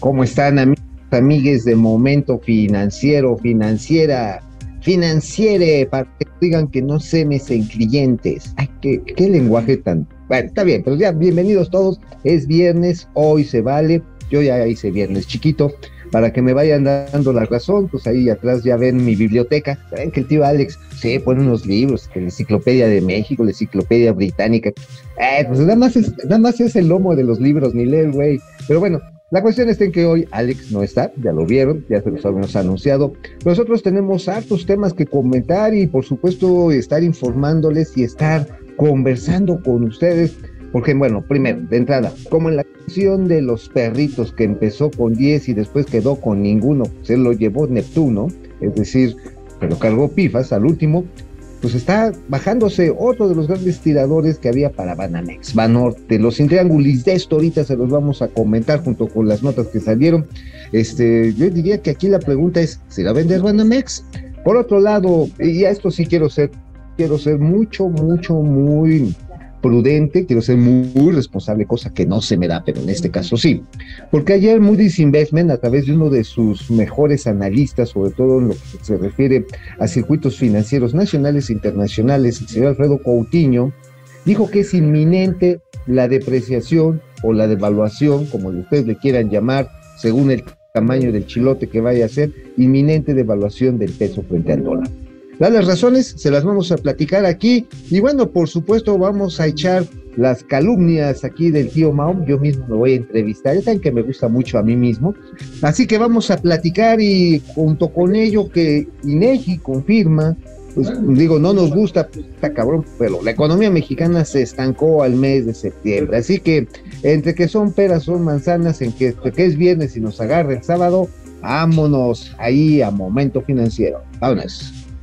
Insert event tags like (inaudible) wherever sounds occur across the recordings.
¿Cómo están amigos, amigues de Momento Financiero, Financiera, Financiere, para que digan que no se me en clientes? Ay, qué, qué lenguaje tan... Bueno, está bien, pero ya, bienvenidos todos. Es viernes, hoy se vale. Yo ya hice viernes chiquito para que me vayan dando la razón, pues ahí atrás ya ven mi biblioteca, saben que el tío Alex se pone unos libros, que la enciclopedia de México, la enciclopedia británica, eh, pues nada más, es, nada más es el lomo de los libros, ni lee el güey, pero bueno, la cuestión está en que hoy Alex no está, ya lo vieron, ya se los habíamos anunciado. Nosotros tenemos hartos temas que comentar y por supuesto estar informándoles y estar conversando con ustedes porque, bueno, primero, de entrada, como en la canción de los perritos que empezó con 10 y después quedó con ninguno, se lo llevó Neptuno, es decir, pero cargó pifas al último, pues está bajándose otro de los grandes tiradores que había para Banamex, Banorte, los triángulis de esto ahorita se los vamos a comentar junto con las notas que salieron. Este, yo diría que aquí la pregunta es, ¿será vender Banamex? Por otro lado, y a esto sí quiero ser, quiero ser mucho, mucho, muy prudente, quiero ser muy, responsable, cosa que no se me da, pero en este caso sí. Porque ayer Moody's Investment, a través de uno de sus mejores analistas, sobre todo en lo que se refiere a circuitos financieros nacionales e internacionales, el señor Alfredo Coutinho, dijo que es inminente la depreciación o la devaluación, como ustedes le quieran llamar, según el tamaño del chilote que vaya a ser, inminente devaluación del peso frente al dólar. Las razones se las vamos a platicar aquí. Y bueno, por supuesto vamos a echar las calumnias aquí del tío Mahom, yo mismo me voy a entrevistar, ya saben que me gusta mucho a mí mismo, así que vamos a platicar y junto con ello que INEGI confirma, pues digo, no nos gusta, pues, está cabrón, pero la economía mexicana se estancó al mes de septiembre, así que entre que son peras, son manzanas, en que, que es viernes y nos agarra el sábado, vámonos ahí a momento financiero, vámonos.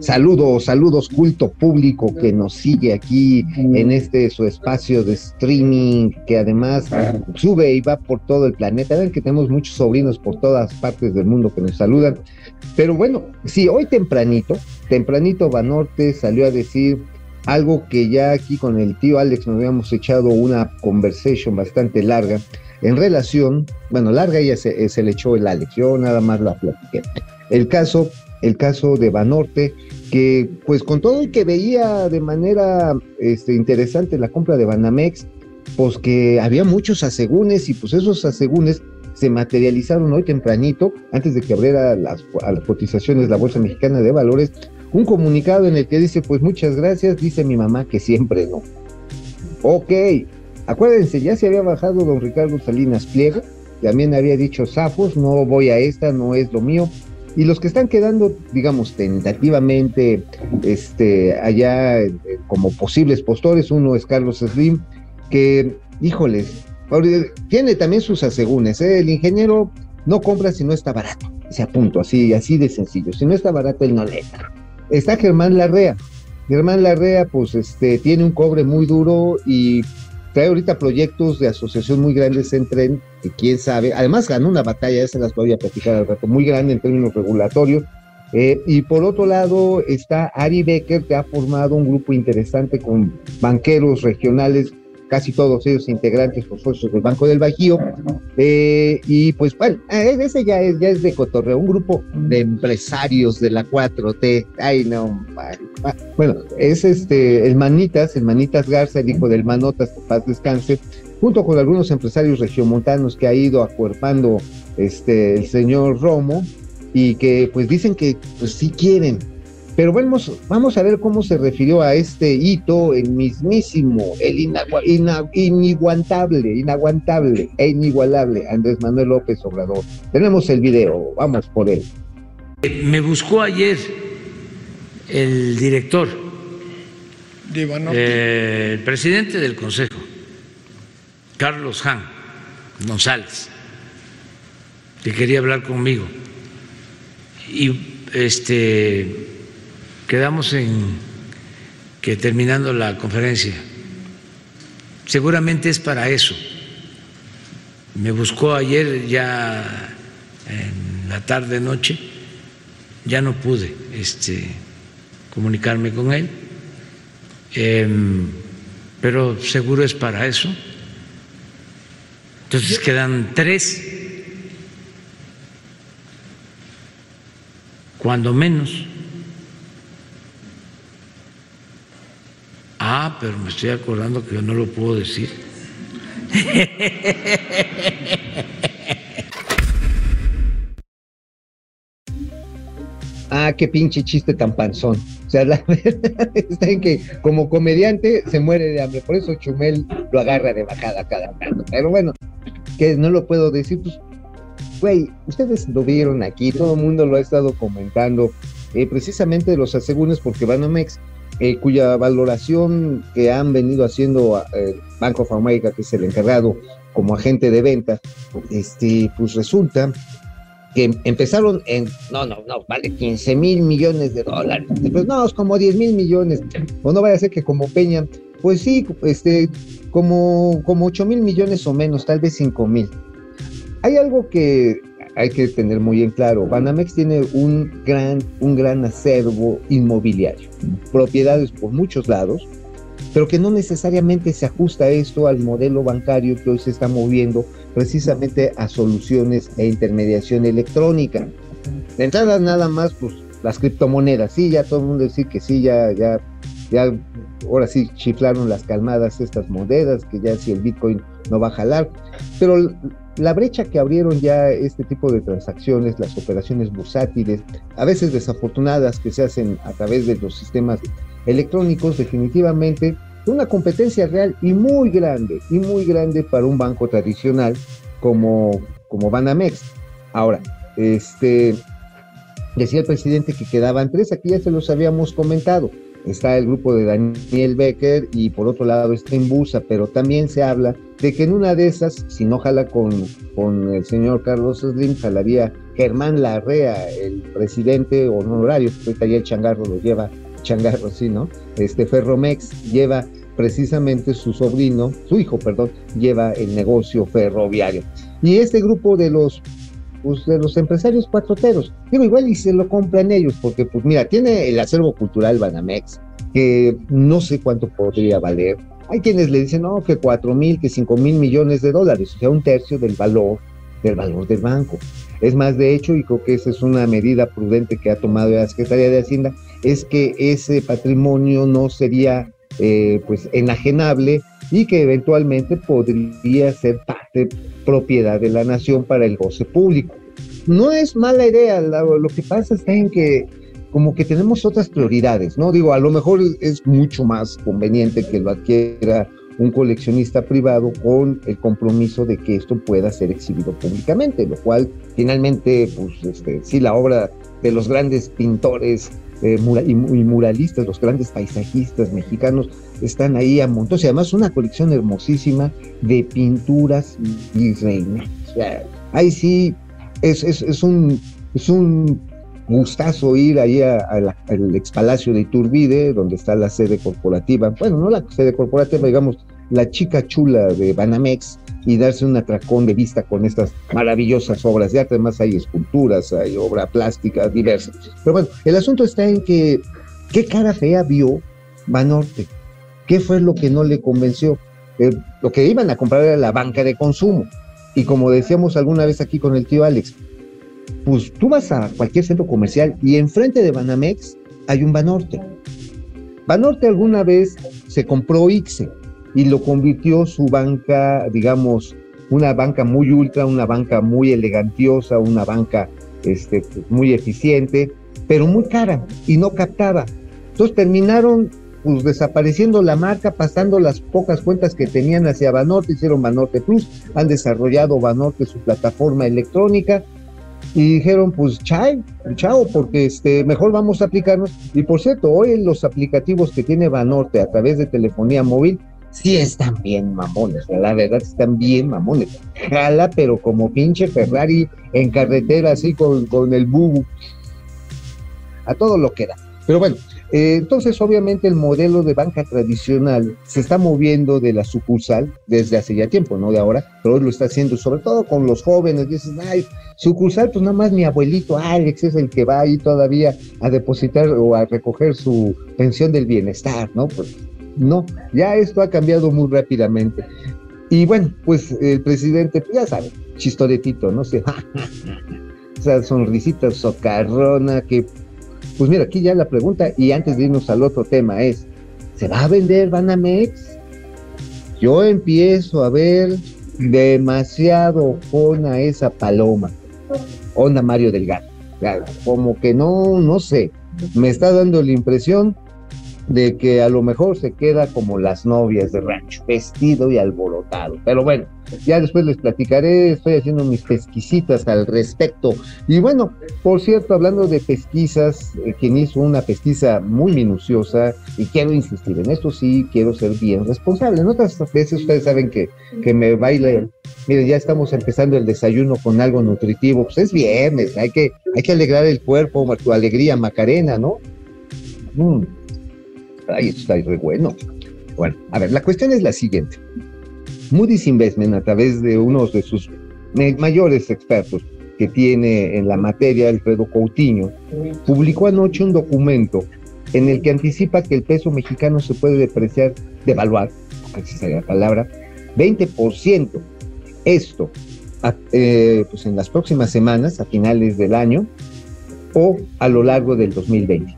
Saludos, saludos culto público que nos sigue aquí en este su espacio de streaming que además sube y va por todo el planeta. Ven que tenemos muchos sobrinos por todas partes del mundo que nos saludan. Pero bueno, sí, hoy tempranito, tempranito Banorte salió a decir algo que ya aquí con el tío Alex nos habíamos echado una conversation bastante larga en relación, bueno, larga ya se, se le echó el Alex, yo nada más la platiqué. El caso el caso de Banorte, que pues con todo el que veía de manera este, interesante la compra de Banamex, pues que había muchos asegúnes y pues esos asegúnes se materializaron hoy tempranito, antes de que abriera las, a las cotizaciones la Bolsa Mexicana de Valores, un comunicado en el que dice, pues muchas gracias, dice mi mamá que siempre no. Ok, acuérdense, ya se había bajado don Ricardo Salinas Pliego, también había dicho Zafos, no voy a esta, no es lo mío, y los que están quedando, digamos, tentativamente este, allá eh, como posibles postores, uno es Carlos Slim, que, híjoles, tiene también sus asegúnes. ¿eh? El ingeniero no compra si no está barato. Se apunto, así, así de sencillo. Si no está barato, él no le entra. Está Germán Larrea. Germán Larrea, pues, este, tiene un cobre muy duro y trae ahorita proyectos de asociación muy grandes en tren, que quién sabe, además ganó una batalla, esa las voy a platicar al rato, muy grande en términos regulatorios. Eh, y por otro lado está Ari Becker, que ha formado un grupo interesante con banqueros regionales casi todos ellos integrantes por socios del Banco del Bajío. Eh, y pues bueno, eh, ese ya es, ya es de cotorreo, un grupo de empresarios de la 4T. Ay, no, bueno, es este, el Manitas, el Manitas Garza, el hijo del Manotas, que paz descanse, junto con algunos empresarios regiomontanos que ha ido acuerpando este, el señor Romo y que pues dicen que pues sí quieren pero vamos, vamos a ver cómo se refirió a este hito, el mismísimo, el iniguantable, inaguantable e inigualable Andrés Manuel López Obrador. Tenemos el video, vamos por él. Me buscó ayer el director, eh, el presidente del Consejo, Carlos Han González, que quería hablar conmigo. Y este quedamos en que terminando la conferencia, seguramente es para eso. Me buscó ayer ya en la tarde noche, ya no pude este, comunicarme con él, em, pero seguro es para eso. Entonces quedan tres, cuando menos. Ah, pero me estoy acordando que yo no lo puedo decir. Ah, qué pinche chiste tan panzón. O sea, la (laughs) verdad está en que como comediante se muere de hambre. Por eso Chumel lo agarra de bajada cada rato. Pero bueno, que no lo puedo decir. Pues, güey, ustedes lo vieron aquí, todo el mundo lo ha estado comentando. Eh, precisamente los asegúnes porque Banamex, eh, cuya valoración que han venido haciendo eh, Banco of America, que es el encargado como agente de venta, este, pues resulta que empezaron en, no, no, no, vale 15 mil millones de dólares, pues no, es como 10 mil millones, o no vaya a ser que como Peña, pues sí, este, como, como 8 mil millones o menos, tal vez 5 mil. Hay algo que hay que tener muy en claro, Banamex tiene un gran, un gran acervo inmobiliario, propiedades por muchos lados, pero que no necesariamente se ajusta esto al modelo bancario que hoy se está moviendo precisamente a soluciones e intermediación electrónica. De entrada nada más, pues las criptomonedas, sí, ya todo el mundo dice que sí, ya, ya, ahora sí chiflaron las calmadas estas monedas, que ya si el Bitcoin no va a jalar, pero la brecha que abrieron ya este tipo de transacciones, las operaciones bursátiles, a veces desafortunadas que se hacen a través de los sistemas electrónicos, definitivamente una competencia real y muy grande, y muy grande para un banco tradicional como, como Banamex. Ahora, este, decía el presidente que quedaban tres, aquí ya se los habíamos comentado. Está el grupo de Daniel Becker y por otro lado está Imbusa, pero también se habla de que en una de esas, si no jala con, con el señor Carlos Slim, jalaría Germán Larrea, el presidente honorario, ahorita ya el changarro lo lleva changarro, sí, ¿no? Este Ferromex lleva precisamente su sobrino, su hijo, perdón, lleva el negocio ferroviario. Y este grupo de los pues, de los empresarios cuatroteros, digo, igual y se lo compran ellos, porque pues mira, tiene el acervo cultural Banamex, que no sé cuánto podría valer. Hay quienes le dicen, no, que cuatro mil, que cinco mil millones de dólares, o sea, un tercio del valor, del valor del banco. Es más, de hecho, y creo que esa es una medida prudente que ha tomado la Secretaría de Hacienda, es que ese patrimonio no sería eh, pues enajenable y que eventualmente podría ser parte propiedad de la nación para el goce público. No es mala idea, lo, que pasa está en que como que tenemos otras prioridades, ¿no? Digo, a lo mejor es mucho más conveniente que lo adquiera un coleccionista privado con el compromiso de que esto pueda ser exhibido públicamente, lo cual finalmente, pues este, sí, la obra de los grandes pintores eh, y, muralistas, los grandes paisajistas mexicanos están ahí a montón. Y además una colección hermosísima de pinturas virreinales. O ahí sí es, es, es, un, es un gustazo ir ahí al expalacio de Iturbide, donde está la sede corporativa. Bueno, no la sede corporativa, digamos, la chica chula de Banamex y darse un atracón de vista con estas maravillosas obras de arte. Además hay esculturas, hay obra plástica diversa. Pero bueno, el asunto está en que, ¿qué cara fea vio Banorte? ¿Qué fue lo que no le convenció? Eh, lo que iban a comprar era la banca de consumo. Y como decíamos alguna vez aquí con el tío Alex, pues tú vas a cualquier centro comercial y enfrente de Banamex hay un Banorte. Banorte alguna vez se compró ICSE, y lo convirtió su banca, digamos, una banca muy ultra, una banca muy elegantiosa, una banca este, muy eficiente, pero muy cara y no captaba. Entonces terminaron pues, desapareciendo la marca, pasando las pocas cuentas que tenían hacia Banorte, hicieron Banorte Plus, han desarrollado Banorte su plataforma electrónica y dijeron pues chao, chao, porque este, mejor vamos a aplicarnos. Y por cierto, hoy los aplicativos que tiene Banorte a través de telefonía móvil sí están bien mamones, la verdad están bien mamones. Jala, pero como pinche Ferrari en carretera, así con, con el bubu. A todo lo que da. Pero bueno, Eh, entonces, obviamente, el modelo de banca tradicional se está moviendo de la sucursal desde hace ya tiempo, no de ahora, pero hoy lo está haciendo, sobre todo con los jóvenes. Dicen, ay, sucursal, pues nada más mi abuelito Alex es el que va ahí todavía a depositar o a recoger su pensión del bienestar, ¿no? Pues no, ya esto ha cambiado muy rápidamente. Y bueno, pues el presidente, pues ya sabe, chistoretito, ¿no? sé, (laughs) esa sonrisita socarrona que pues mira, aquí ya la pregunta, y antes de irnos al otro tema, es: ¿se va a vender Banamex? Yo empiezo a ver demasiado con a esa paloma, onda Mario Delgado. Como que no, no sé, me está dando la impresión de que a lo mejor se queda como las novias de rancho, vestido y alborotado. Pero bueno, ya después les platicaré, estoy haciendo mis pesquisitas al respecto. Y bueno, por cierto, hablando de pesquisas, eh, quien hizo una pesquisa muy minuciosa, y quiero insistir en esto, sí, quiero ser bien responsable. En otras veces ustedes saben que, que me baila, miren, ya estamos empezando el desayuno con algo nutritivo, pues es viernes, hay que, hay que alegrar el cuerpo, tu alegría, Macarena, ¿no? Mm. Ay, está re bueno. Bueno, a ver, la cuestión es la siguiente. Moody's Investment, a través de uno de sus mayores expertos que tiene en la materia, Alfredo Coutinho, publicó anoche un documento en el que anticipa que el peso mexicano se puede depreciar, devaluar, así sería la palabra, 20%. Esto eh, pues en las próximas semanas, a finales del año, o a lo largo del 2020.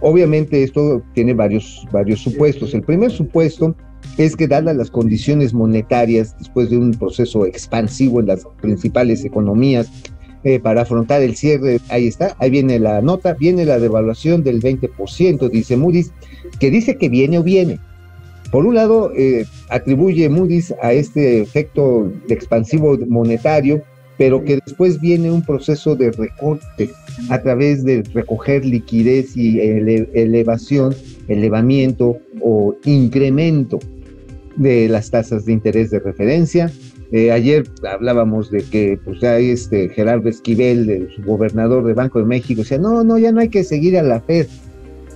Obviamente esto tiene varios, varios supuestos. El primer supuesto es que dadas las condiciones monetarias después de un proceso expansivo en las principales economías, eh, para afrontar el cierre, ahí está, ahí viene la nota, viene la devaluación del 20%, dice Moody's, que dice que viene o viene. Por un lado, eh, atribuye Moody's a este efecto expansivo monetario pero que después viene un proceso de recorte a través de recoger liquidez y elevación, elevamiento o incremento de las tasas de interés de referencia. Eh, ayer hablábamos de que pues ya este Gerardo Esquivel, el gobernador del Banco de México, decía, no, no, ya no hay que seguir a la Fed.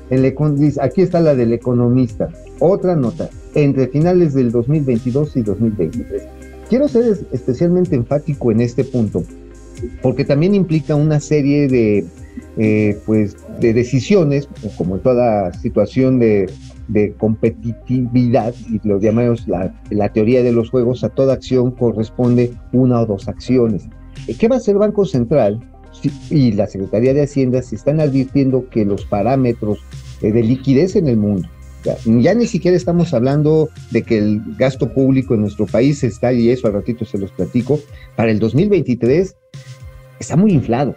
El, aquí está la del economista. Otra nota, entre finales del 2022 y 2023 Quiero ser especialmente enfático en este punto, porque también implica una serie de, eh, pues, de decisiones, como en toda situación de, competitividad, y lo llamamos la, teoría de los juegos, a toda acción corresponde una o dos acciones. ¿Qué va a hacer el Banco Central y la Secretaría de Hacienda si están advirtiendo que los parámetros eh, de liquidez en el mundo, ya ni siquiera estamos hablando de que el gasto público en nuestro país está, y eso al ratito se los platico, para el 2023 está muy inflado,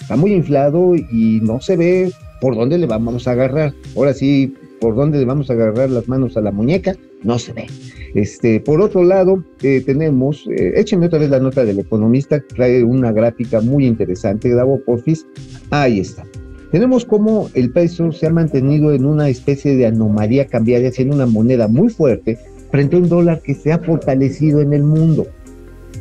está muy inflado y no se ve por dónde le vamos a agarrar. Ahora sí, por dónde le vamos a agarrar las manos a la muñeca, no se ve. Este, por otro lado, eh, tenemos, eh, échenme otra vez la nota del economista, trae una gráfica muy interesante, Gabo Porfis, ahí está. Tenemos cómo el peso se ha mantenido en una especie de anomalía cambiaria, siendo una moneda muy fuerte frente a un dólar que se ha fortalecido en el mundo,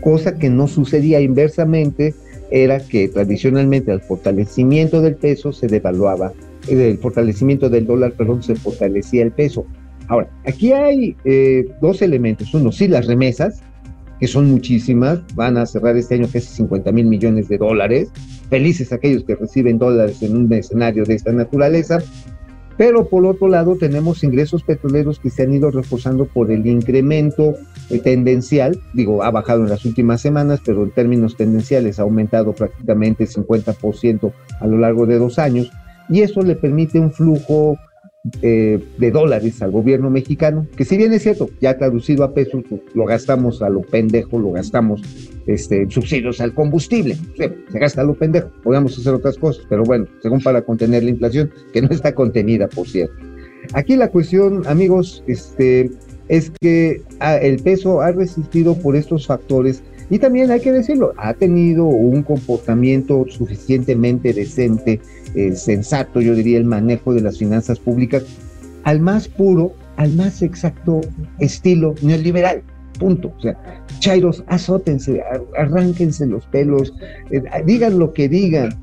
cosa que no sucedía inversamente, era que tradicionalmente al fortalecimiento del peso se devaluaba, el fortalecimiento del dólar, perdón, se fortalecía el peso. Ahora, aquí hay eh, dos elementos. Uno, sí, las remesas, que son muchísimas, van a cerrar este año casi 50 mil millones de dólares. Felices aquellos que reciben dólares en un escenario de esta naturaleza. Pero por otro lado tenemos ingresos petroleros que se han ido reforzando por el incremento eh, tendencial, digo, ha bajado en las últimas semanas, pero en términos tendenciales ha aumentado prácticamente 50% a lo largo de dos años, y eso le permite un flujo eh, de dólares al gobierno mexicano, que si bien es cierto, ya traducido a pesos, pues, lo gastamos a lo pendejo, lo gastamos este, subsidios al combustible, se gasta a lo pendejo, podemos hacer otras cosas, pero bueno, según para contener la inflación, que no está contenida, por cierto. Aquí la cuestión, amigos, este, es que ah, el peso ha resistido por estos factores y también hay que decirlo, ha tenido un comportamiento suficientemente decente, sensato, yo diría, el manejo de las finanzas públicas al más puro, al más exacto estilo neoliberal. Punto. O sea, Chairos, azótense, arránquense los pelos, eh, digan lo que digan.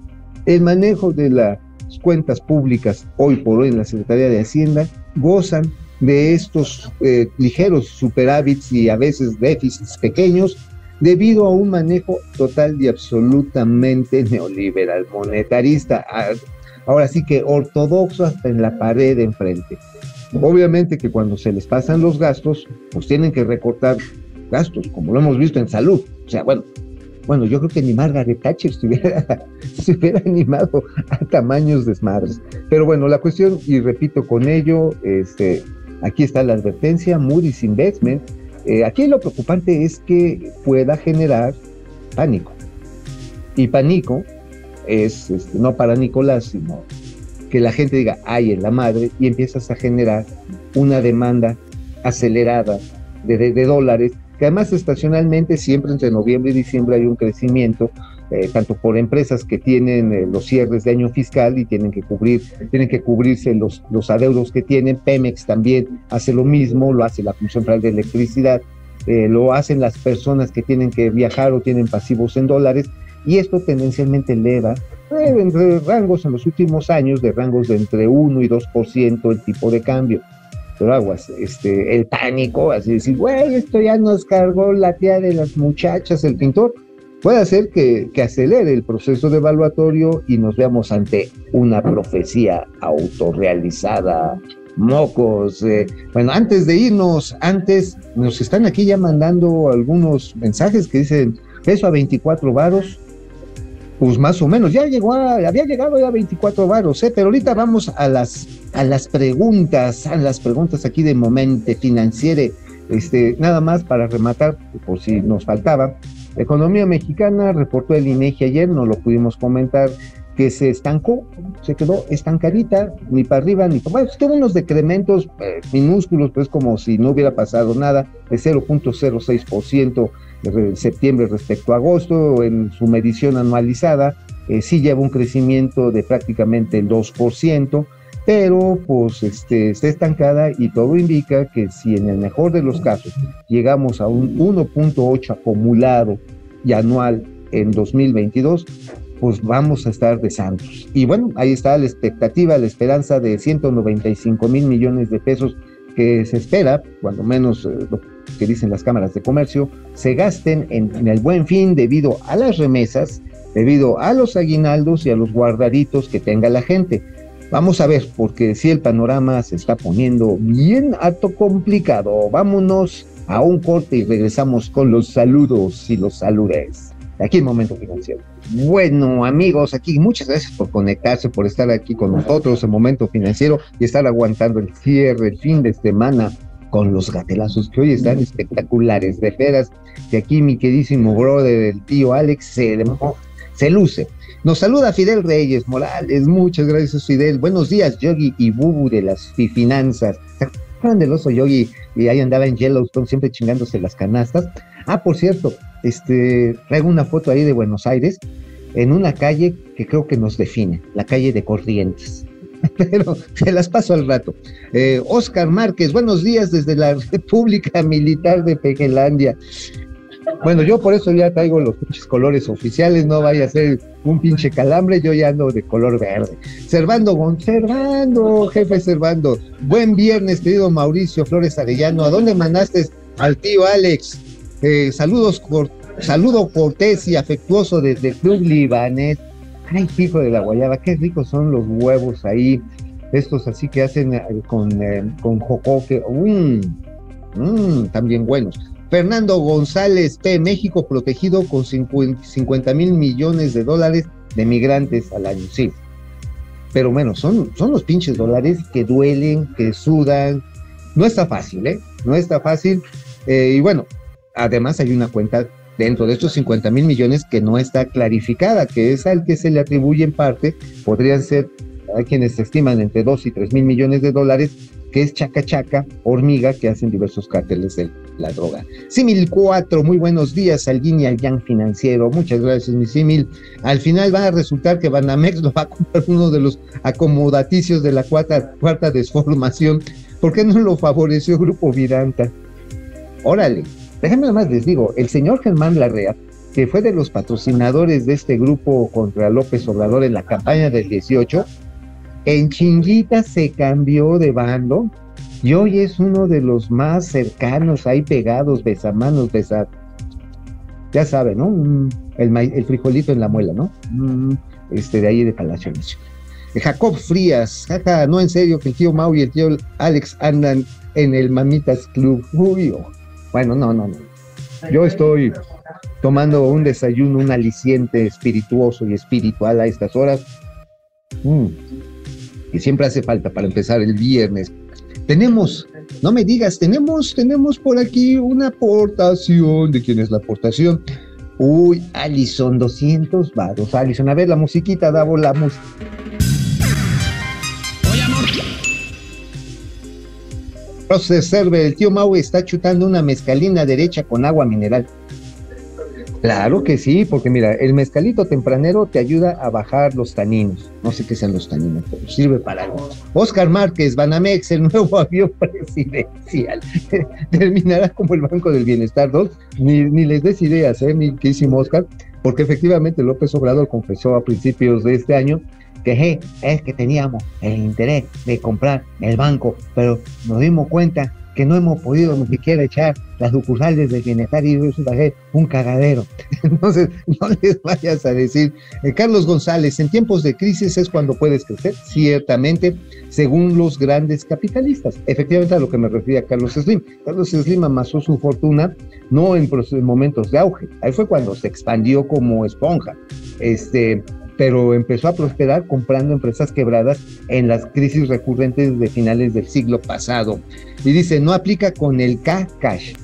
El manejo de la cuentas públicas hoy por hoy en la Secretaría de Hacienda gozan de estos eh, ligeros superávits y a veces déficits pequeños debido a un manejo total y absolutamente neoliberal, monetarista, ahora sí que ortodoxo hasta en la pared de enfrente. Obviamente que cuando se les pasan los gastos, pues tienen que recortar gastos, como lo hemos visto en salud. O sea, bueno, bueno, yo creo que ni Margaret Thatcher se hubiera, (laughs) se hubiera animado a tamaños desmadres. Pero bueno, la cuestión, y repito con ello, este, aquí está la advertencia, Moody's Investment. Eh, aquí lo preocupante es que pueda generar pánico. Y pánico es este, no para Nicolás, sino que la gente diga, ay, en la madre, y empiezas a generar una demanda acelerada de, de dólares que además estacionalmente siempre entre noviembre y diciembre hay un crecimiento, eh, tanto por empresas que tienen eh, los cierres de año fiscal y tienen que cubrir, tienen que cubrirse los, los adeudos que tienen, Pemex también hace lo mismo, lo hace la Comisión Federal de Electricidad, eh, lo hacen las personas que tienen que viajar o tienen pasivos en dólares, y esto tendencialmente eleva entre rangos en los últimos años de rangos de entre 1 y 2% el tipo de cambio. Pero aguas, este, el pánico, así decir, güey, esto ya nos cargó la tía de las muchachas, el pintor, puede hacer que, acelere el proceso de evaluatorio y nos veamos ante una profecía autorrealizada, mocos. Eh. Bueno, antes de irnos, antes nos están aquí ya mandando algunos mensajes que dicen, peso a 24 varos, pues más o menos, ya llegó había llegado ya a 24 varos, ¿eh? pero ahorita vamos a las, a las preguntas, a las preguntas aquí de Momento Financiere, este, nada más para rematar, por si nos faltaba, economía mexicana reportó el INEGI ayer, no lo pudimos comentar, que se estancó, se quedó estancadita, ni para arriba ni para bueno, tuvo unos decrementos eh, minúsculos, pues como si no hubiera pasado nada, de 0.06% de septiembre respecto a agosto, en su medición anualizada, eh, sí lleva un crecimiento de prácticamente el 2%, pero pues este, está estancada y todo indica que si en el mejor de los casos llegamos a un 1.8 acumulado y anual en 2022, pues vamos a estar de santos. Y bueno, ahí está la expectativa, la esperanza de 195 mil millones de pesos que se espera, cuando menos eh, lo que dicen las cámaras de comercio, se gasten en, el buen fin debido a las remesas, debido a los aguinaldos y a los guardaditos que tenga la gente. Vamos a ver, porque si el panorama se está poniendo bien harto complicado, vámonos a un corte y regresamos con los saludos y los saludes. Aquí en Momento Financiero. Bueno, amigos, aquí muchas gracias por conectarse, por estar aquí con nosotros en Momento Financiero y estar aguantando el cierre, el fin de semana con los gatelazos que hoy están espectaculares, de veras, que aquí mi queridísimo brother, el tío Alex, se, se luce. Nos saluda Fidel Reyes Morales, muchas gracias Fidel. Buenos días, Yogi y Bubu de las finanzas. ¿Se acuerdan del Yogi? Y ahí andaba en Yellowstone siempre chingándose las canastas. Ah, por cierto, este, traigo una foto ahí de Buenos Aires en una calle que creo que nos define, la calle de Corrientes. (laughs) Pero se las paso al rato. Eh, Oscar Márquez, buenos días desde la República Militar de Pejelandia. Bueno, yo por eso ya traigo los pinches colores oficiales, no vaya a ser un pinche calambre, yo ya ando de color verde. Servando, Servando, jefe Servando. Buen viernes, querido Mauricio Flores Arellano. ¿A dónde mandaste al tío Alex? Eh, saludos, saludo cortés y afectuoso desde el Club Libanés. Ay, hijo de la guayaba, qué ricos son los huevos ahí. Estos así que hacen eh, con, eh, con jocoque. Mmm, mmm, también buenos. Fernando González P. México protegido con 50 mil millones de dólares de migrantes al año. Sí, pero menos, son, son los pinches dólares que duelen, que sudan. No está fácil, ¿eh? No está fácil. Eh, y bueno, además hay una cuenta dentro de estos 50 mil millones que no está clarificada, que es al que se le atribuye en parte, podrían ser, hay quienes estiman entre 2 y 3 mil millones de dólares, que es chaca chaca, hormiga, que hacen diversos cárteles de la droga. Simil 4, muy buenos días, Alguín y Yang Financiero, muchas gracias, mi Simil. Al final va a resultar que Banamex lo va a comprar uno de los acomodaticios de la cuarta, cuarta desformación. ¿Por qué no lo favoreció Grupo Viranta? Órale, déjenme más les digo, el señor Germán Larrea, que fue de los patrocinadores de este grupo contra López Obrador en la campaña del 18, en chinguita se cambió de bando y hoy es uno de los más cercanos, ahí pegados, besamanos, besar. Ya sabe, ¿no? El, frijolito en la muela, ¿no? Este, de ahí de Palacio Nacional. Jacob Frías, jaja, no en serio que el tío Mau y el tío Alex andan en el Mamitas Club. Uy, oh. bueno, no, no, no. Yo estoy tomando un desayuno, un aliciente espirituoso y espiritual a estas horas. Mm. Siempre hace falta para empezar el viernes. Tenemos, no me digas, tenemos, tenemos por aquí una aportación. ¿De quién es la aportación? Uy, Alison, 200 varos. Alison, a ver la musiquita, Davo, la música. se serve, el tío Mau está chutando una mezcalina derecha con agua mineral. Claro que sí, porque mira, el mezcalito tempranero te ayuda a bajar los taninos. No sé qué sean los taninos, pero sirve para algo. Oscar Márquez, Banamex, el nuevo (laughs) avión presidencial. (laughs) Terminará como el Banco del Bienestar 2. Ni, ni les des ideas, ¿eh? Mi querísimo Oscar, porque efectivamente López Obrador confesó a principios de este año que "Hey, es que teníamos el interés de comprar el banco, pero nos dimos cuenta que no hemos podido ni siquiera echar las sucursales del bienestar y eso va a ser un cagadero. (laughs) Entonces, no les vayas a decir, eh, Carlos González, en tiempos de crisis es cuando puedes crecer, ciertamente, según los grandes capitalistas. Efectivamente, a lo que me refería Carlos Slim. Carlos Slim amasó su fortuna no en momentos de auge, ahí fue cuando se expandió como esponja. Este, pero empezó a prosperar comprando empresas quebradas en las crisis recurrentes de finales del siglo pasado. Y dice, no aplica con el K-Cash.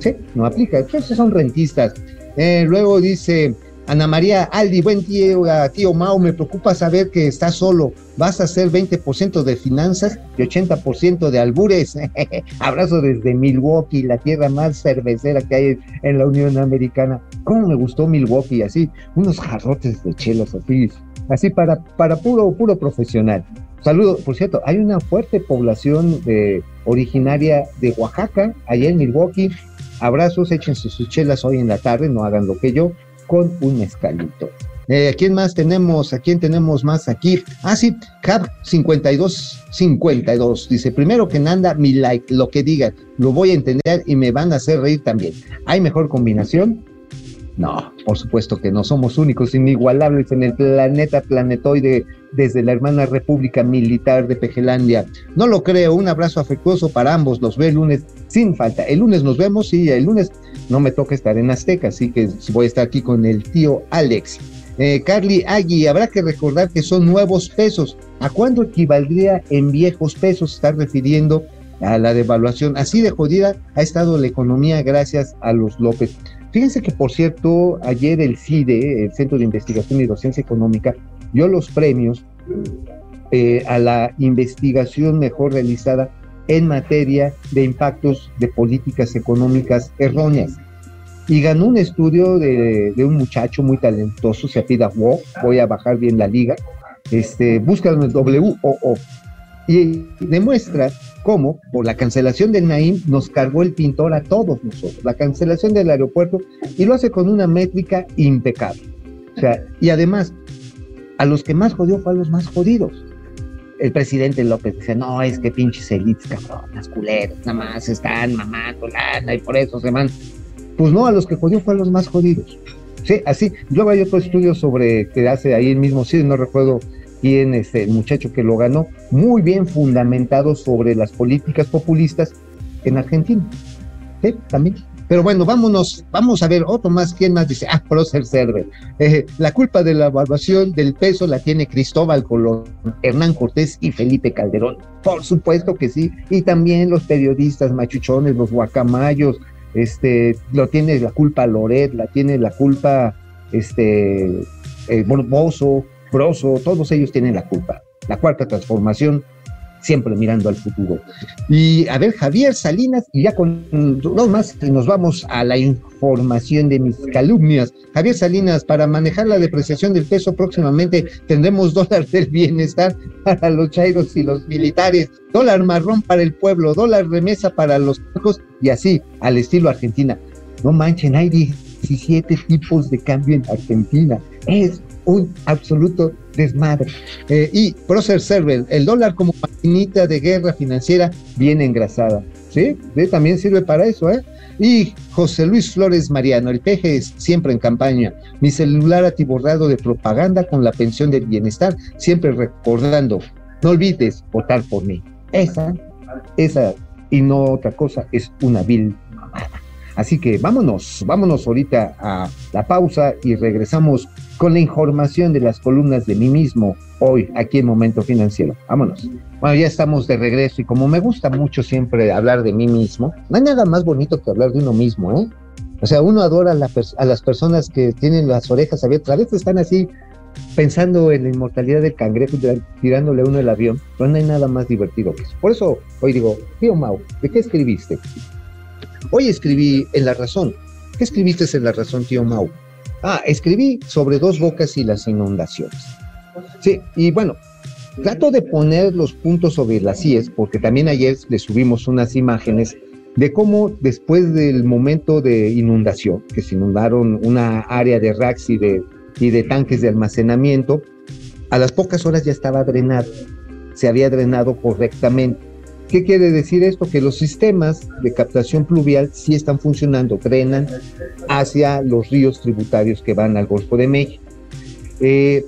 Sí, no aplica. Entonces son rentistas. Eh, luego dice Ana María Aldi, buen tío, tío Mau, me preocupa saber que estás solo. Vas a hacer 20% de finanzas y 80% de albures. (laughs) Abrazo desde Milwaukee, la tierra más cervecera que hay en la Unión Americana. ¿Cómo me gustó Milwaukee? Así, unos jarrotes de chelos así, así para, para puro, puro profesional. Saludo, por cierto, hay una fuerte población de, originaria de Oaxaca, allá en Milwaukee. Abrazos, échense sus chelas hoy en la tarde, no hagan lo que yo, con un mezcalito. Eh, ¿A quién más tenemos? ¿A quién tenemos más aquí? Ah, sí, Cap 5252. Dice, primero que nada, mi like, lo que digan, lo voy a entender y me van a hacer reír también. ¿Hay mejor combinación? No, por supuesto que no somos únicos, inigualables en el planeta planetoide desde la hermana República Militar de Pejelandia. No lo creo, un abrazo afectuoso para ambos, los ve el lunes sin falta. El lunes nos vemos y el lunes no me toca estar en Azteca, así que voy a estar aquí con el tío Alex. Eh, Carly Agui, habrá que recordar que son nuevos pesos. ¿A cuánto equivaldría en viejos pesos? Está refiriendo a la devaluación. Así de jodida ha estado la economía gracias a los López. Fíjense que, por cierto, ayer el CIDE, el Centro de Investigación y Docencia Económica, dio los premios eh, a la investigación mejor realizada en materia de impactos de políticas económicas erróneas. Y ganó un estudio de, un muchacho muy talentoso, se apida Wo, voy a bajar bien la liga, este, búscalo en WOO, y demuestra cómo por la cancelación del Naim nos cargó el pintor a todos nosotros, la cancelación del aeropuerto, y lo hace con una métrica impecable. O sea, y además, a los que más jodió fue a los más jodidos. El presidente López dice, no, es que pinches elites, cabrón, las culeras, nada más están mamando lana y por eso se van. Pues no, a los que jodió fue a los más jodidos. Sí, así. Luego hay otro estudio sobre que hace ahí el mismo sí, no recuerdo quién es el muchacho que lo ganó, muy bien fundamentado sobre las políticas populistas en Argentina. Sí, también. Pero bueno, vámonos, vamos a ver otro más. ¿Quién más dice? Ah, Prócer Server. Eh, la culpa de la evaluación del peso la tiene Cristóbal Colón, Hernán Cortés y Felipe Calderón. Por supuesto que sí. Y también los periodistas machuchones, los guacamayos, este, lo tiene la culpa Loret, la tiene la culpa este, eh, Bozo, Broso, todos ellos tienen la culpa. La cuarta transformación, siempre mirando al futuro. Y a ver, Javier Salinas, y ya con dos más nos vamos a la información de mis calumnias. Javier Salinas, para manejar la depreciación del peso próximamente tendremos (laughs) dólar del bienestar para los chairos y los militares, dólar marrón para el pueblo, dólar remesa para los hijos y así, al estilo Argentina. No manchen, hay 17 tipos de cambio en Argentina. Es un absoluto desmadre. Eh, y Procer Server, el dólar como maquinita de guerra financiera bien engrasada. ¿Sí? También sirve para eso, ¿eh? Y José Luis Flores Mariano, el peje es siempre en campaña. Mi celular atiborrado de propaganda con la pensión del bienestar, siempre recordando, no olvides votar por mí. Esa, esa y no otra cosa, es una vil mamada. Así que vámonos, vámonos ahorita a la pausa y regresamos con la información de las columnas de mí mismo hoy aquí en Momento Financiero. Vámonos. Bueno, ya estamos de regreso y como me gusta mucho siempre hablar de mí mismo, no hay nada más bonito que hablar de uno mismo, ¿eh? O sea, uno adora a, la a las personas que tienen las orejas abiertas, a veces están así pensando en la inmortalidad del cangrejo tirándole uno el avión, pero no hay nada más divertido que eso. Por eso hoy digo, tío Mau, ¿de qué escribiste? Hoy escribí en La Razón. ¿Qué escribiste en La Razón, tío Mau? Ah, escribí sobre dos bocas y las inundaciones. Sí, y bueno, trato de poner los puntos sobre las IES, porque también ayer le subimos unas imágenes de cómo después del momento de inundación, que se inundaron una área de racks y de, y de tanques de almacenamiento, a las pocas horas ya estaba drenado, se había drenado correctamente. ¿Qué quiere decir esto? Que los sistemas de captación pluvial sí están funcionando, drenan hacia los ríos tributarios que van al Golfo de México. Eh,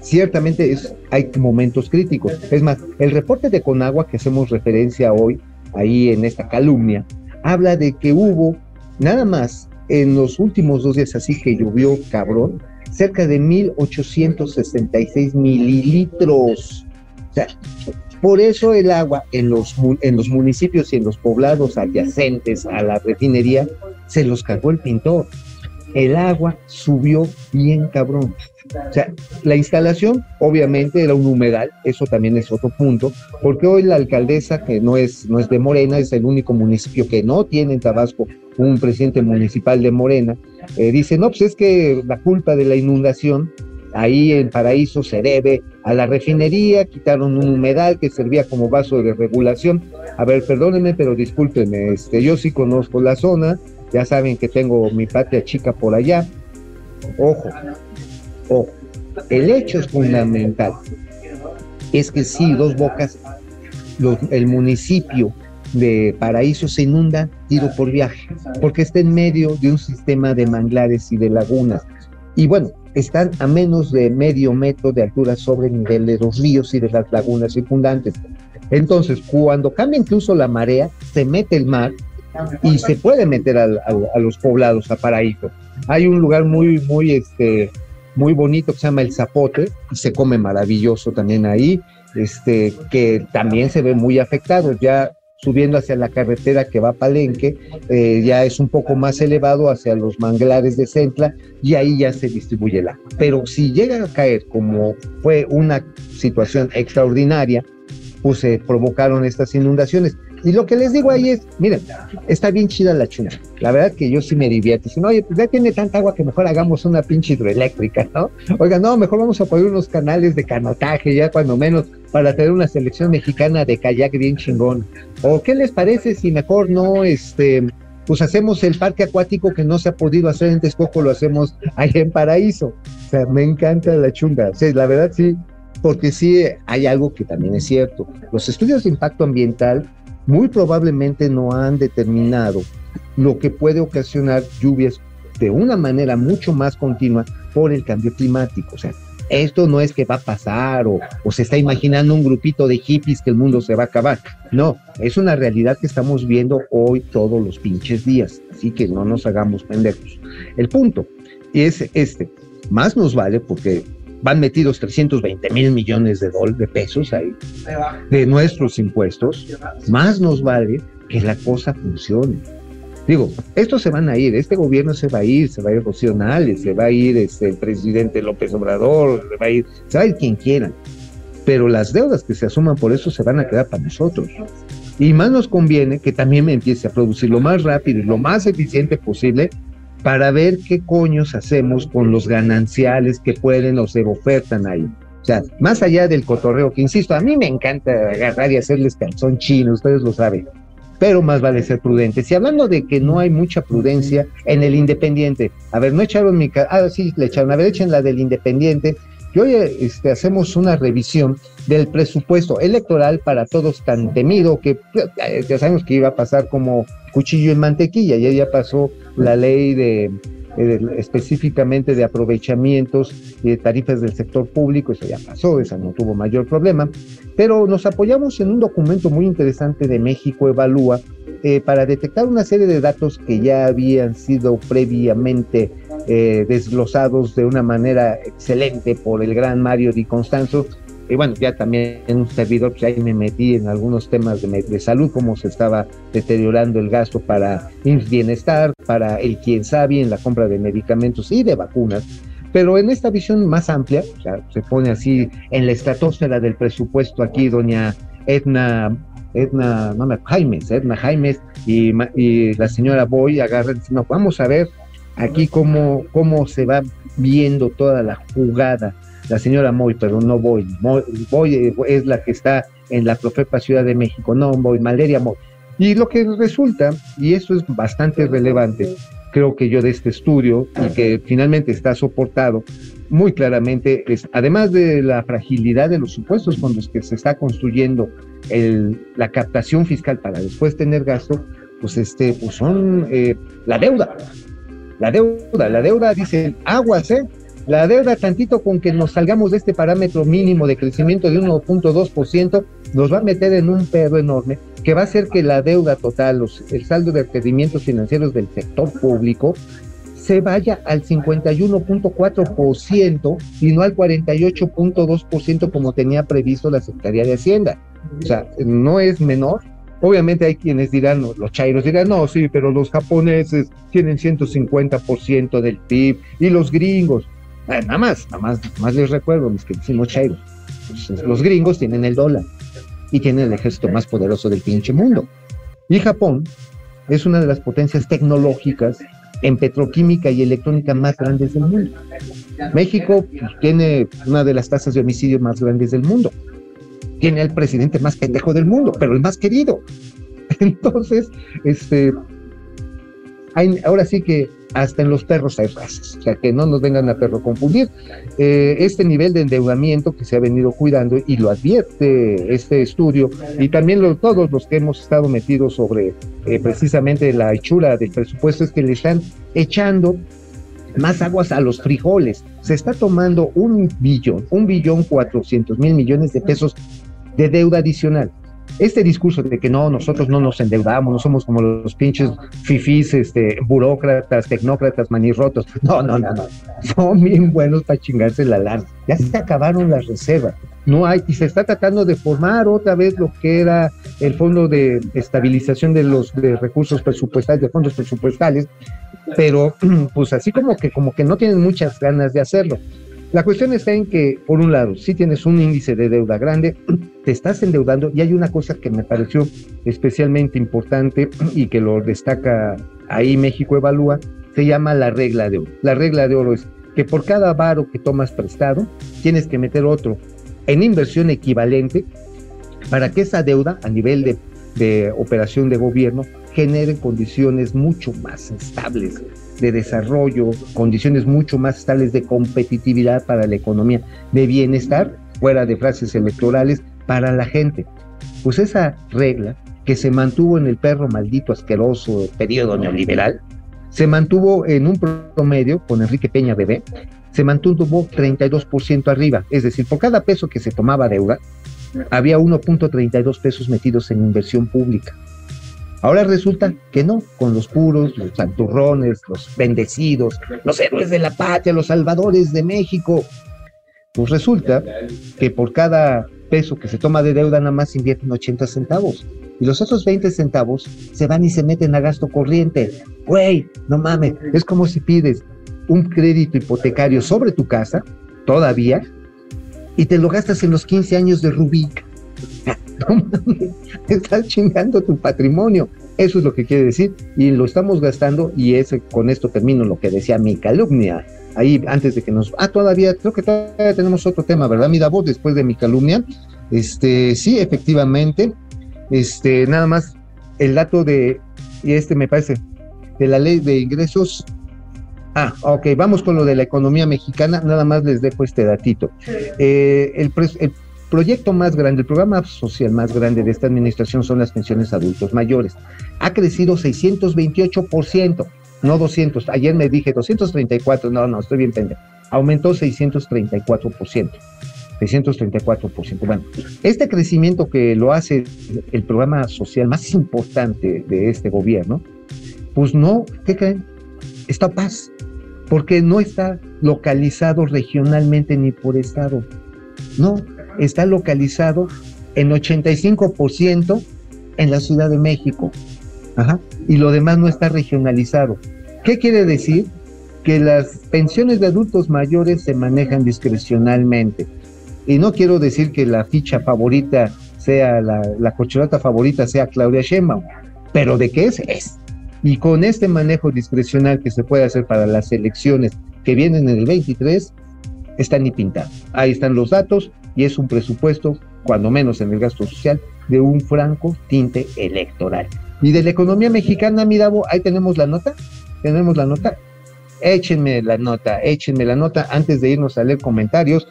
ciertamente es, hay momentos críticos. Es más, el reporte de Conagua que hacemos referencia hoy, ahí en esta calumnia, habla de que hubo nada más en los últimos dos días, así que llovió cabrón, cerca de 1.866 mililitros. O sea, por eso el agua en los, municipios y en los poblados adyacentes a la refinería se los cargó el pintor. El agua subió bien cabrón. O sea, la instalación obviamente era un humedal, eso también es otro punto, porque hoy la alcaldesa, que no es, no es de Morena, es el único municipio que no tiene en Tabasco un presidente municipal de Morena, eh, dice, no, pues es que la culpa de la inundación ahí en Paraíso se debe a la refinería, quitaron un humedal que servía como vaso de regulación. A ver, perdónenme, pero discúlpenme, este, yo sí conozco la zona, ya saben que tengo mi patria chica por allá. Ojo, ojo, el hecho es fundamental. Es que sí, dos bocas, el municipio de Paraíso se inunda tiro por viaje, porque está en medio de un sistema de manglares y de lagunas. Y bueno, están a menos de medio metro de altura sobre el nivel de los ríos y de las lagunas circundantes. Entonces, cuando cambia incluso la marea, se mete el mar y se puede meter a, los poblados, a Paraíso. Hay un lugar muy, muy, este, muy bonito que se llama El Zapote, y se come maravilloso también ahí, este, que también se ve muy afectado. Ya subiendo hacia la carretera que va a Palenque, eh, ya es un poco más elevado hacia los manglares de Centla y ahí ya se distribuye el agua. Pero si llega a caer como fue una situación extraordinaria, pues se provocaron estas inundaciones. Y lo que les digo ahí es, miren, está bien chida la chuna. La verdad que yo sí me divierto. No, oye, pues ya tiene tanta agua que mejor hagamos una pinche hidroeléctrica, ¿no? Oiga, no, mejor vamos a poner unos canales de canotaje, ya cuando menos, para tener una selección mexicana de kayak bien chingón. ¿O qué les parece si mejor no, este, pues hacemos el parque acuático que no se ha podido hacer en Texcoco, lo hacemos ahí en Paraíso? O sea, me encanta la chunga. O sea, la verdad sí, porque sí hay algo que también es cierto. Los estudios de impacto ambiental muy probablemente no han determinado lo que puede ocasionar lluvias de una manera mucho más continua por el cambio climático. O sea, esto no es que va a pasar o, se está imaginando un grupito de hippies que el mundo se va a acabar. No, es una realidad que estamos viendo hoy todos los pinches días. Así que no nos hagamos pendejos. El punto es este. Más nos vale porque van metidos 320 mil millones de, dólares, de pesos ahí, de nuestros impuestos, más nos vale que la cosa funcione. Digo, estos se van a ir, este gobierno se va a ir, se va a ir Rocío se va a ir este, el presidente López Obrador, se va a ir, se va a ir quien quiera, pero las deudas que se asuman por eso se van a quedar para nosotros. Y más nos conviene que también me empiece a producir lo más rápido y lo más eficiente posible para ver qué coños hacemos con los gananciales que pueden o se ofertan ahí. O sea, más allá del cotorreo, que insisto, a mí me encanta agarrar y hacerles calzón chino, ustedes lo saben, pero más vale ser prudentes. Y hablando de que no hay mucha prudencia en el Independiente, a ver, no echaron mi... Ah, sí, le echaron, a ver, echen la del Independiente, que hoy este, hacemos una revisión del presupuesto electoral para todos tan temido que eh, ya sabemos que iba a pasar como cuchillo en mantequilla, ya ya pasó la ley de eh, específicamente de aprovechamientos y de tarifas del sector público, eso ya pasó, esa no tuvo mayor problema, pero nos apoyamos en un documento muy interesante de México Evalúa eh, para detectar una serie de datos que ya habían sido previamente eh, desglosados de una manera excelente por el gran Mario Di Constanzo. Y bueno, ya también en un servidor, pues ahí me metí en algunos temas de, salud, cómo se estaba deteriorando el gasto para bienestar, para el quien sabe en la compra de medicamentos y de vacunas. Pero en esta visión más amplia, o sea, se pone así en la estratosfera del presupuesto aquí, doña Edna Edna, no me Jaimes, Edna y la señora Boy agarran, no, vamos a ver aquí cómo, cómo se va viendo toda la jugada. La señora Moy, pero no Boy. Boy es la que está en la Profepa Ciudad de México, no Boy, Valeria Moy. Y lo que resulta, y eso es bastante relevante, creo que yo de este estudio, y que finalmente está soportado muy claramente, es además de la fragilidad de los supuestos con los que se está construyendo el, la captación fiscal para después tener gasto, pues este, pues son eh, la deuda. La deuda, la deuda, dicen, aguas, ¿eh? La deuda, tantito con que nos salgamos de este parámetro mínimo de crecimiento de 1.2%, nos va a meter en un pedo enorme que va a hacer que la deuda total, los, el saldo de requerimientos financieros del sector público, se vaya al 51.4% y no al 48.2% como tenía previsto la Secretaría de Hacienda. O sea, no es menor, Obviamente hay quienes dirán, los chairos dirán, no, sí, pero los japoneses tienen 150% del PIB y los gringos, eh, nada más, nada más, más les recuerdo, mis queridos chairos, pues, los gringos tienen el dólar y tienen el ejército más poderoso del pinche mundo. Y Japón es una de las potencias tecnológicas en petroquímica y electrónica más grandes del mundo. México pues, tiene una de las tasas de homicidio más grandes del mundo tiene el presidente más pendejo del mundo, pero el más querido. (laughs) Entonces, este, ahora sí que hasta en los perros hay razas, o sea, que no nos vengan a perro confundir. Eh, este nivel de endeudamiento que se ha venido cuidando y lo advierte este estudio y también todos los que hemos estado metidos sobre eh, precisamente la hechura del presupuesto es que le están echando más aguas a los frijoles. Se está tomando un billón, un billón cuatrocientos mil millones de pesos de deuda adicional. Este discurso de que no, nosotros no nos endeudamos, no somos como los pinches fifís, este, burócratas, tecnócratas, manirrotos. No, no, no, no. Son bien buenos para chingarse la lana. Ya se acabaron las reservas. No hay, y se está tratando de formar otra vez lo que era el fondo de estabilización de los de recursos presupuestales, de fondos presupuestales, pero (clears throat) pues así como que, como que no tienen muchas ganas de hacerlo. La cuestión está en que, por un lado, si tienes un índice de deuda grande, (clears throat) te estás endeudando y hay una cosa que me pareció especialmente importante (clears throat) y que lo destaca ahí México Evalúa, se llama la regla de oro. La regla de oro es que por cada varo que tomas prestado, tienes que meter otro en inversión equivalente para que esa deuda a nivel de, de operación de gobierno genere condiciones mucho más estables de desarrollo, condiciones mucho más estables de competitividad para la economía, de bienestar, fuera de frases electorales, para la gente. Pues esa regla que se mantuvo en el perro maldito asqueroso periodo neoliberal, se mantuvo en un promedio con Enrique Peña Bebé, se mantuvo 32% arriba, es decir, por cada peso que se tomaba deuda, había 1.32 pesos metidos en inversión pública. Ahora resulta que no, con los puros, los santurrones, los bendecidos, los héroes de la patria, los salvadores de México. Pues resulta que por cada peso que se toma de deuda nada más invierten 80 centavos. Y los otros 20 centavos se van y se meten a gasto corriente. Güey, no mames, es como si pides un crédito hipotecario sobre tu casa, todavía, y te lo gastas en los 15 años de Rubí. (laughs) estás chingando tu patrimonio. Eso es lo que quiere decir y lo estamos gastando y es, con esto termino lo que decía mi calumnia. Ahí antes de que nos... Ah, todavía, creo que todavía tenemos otro tema, ¿verdad? Mi voz después de mi calumnia. Este, sí, efectivamente. Este, nada más el dato de, y este me parece, de la ley de ingresos Ah, ok, vamos con lo de la economía mexicana, nada más les dejo este datito. Eh, el, el proyecto más grande, el programa social más grande de esta administración son las pensiones adultos mayores. Ha crecido 628%, no 200. Ayer me dije 234, no, no, estoy bien pendejo. Aumentó 634%. 634%. Bueno, este crecimiento que lo hace el programa social más importante de este gobierno, pues no, ¿qué creen? Está paz, porque no está localizado regionalmente ni por estado. No, está localizado en 85% en la Ciudad de México. Ajá. Y lo demás no está regionalizado. ¿Qué quiere decir? Que las pensiones de adultos mayores se manejan discrecionalmente. Y no quiero decir que la ficha favorita sea, la, la corcholata favorita sea Claudia Sheinbaum, pero ¿de qué es? Es. Y con este manejo discrecional que se puede hacer para las elecciones que vienen en el 23, está ni pintado. Ahí están los datos y es un presupuesto, cuando menos en el gasto social, de un franco tinte electoral. Y de la economía mexicana, mi Davo, ahí tenemos la nota. Tenemos la nota. Échenme la nota, échenme la nota antes de irnos a leer comentarios.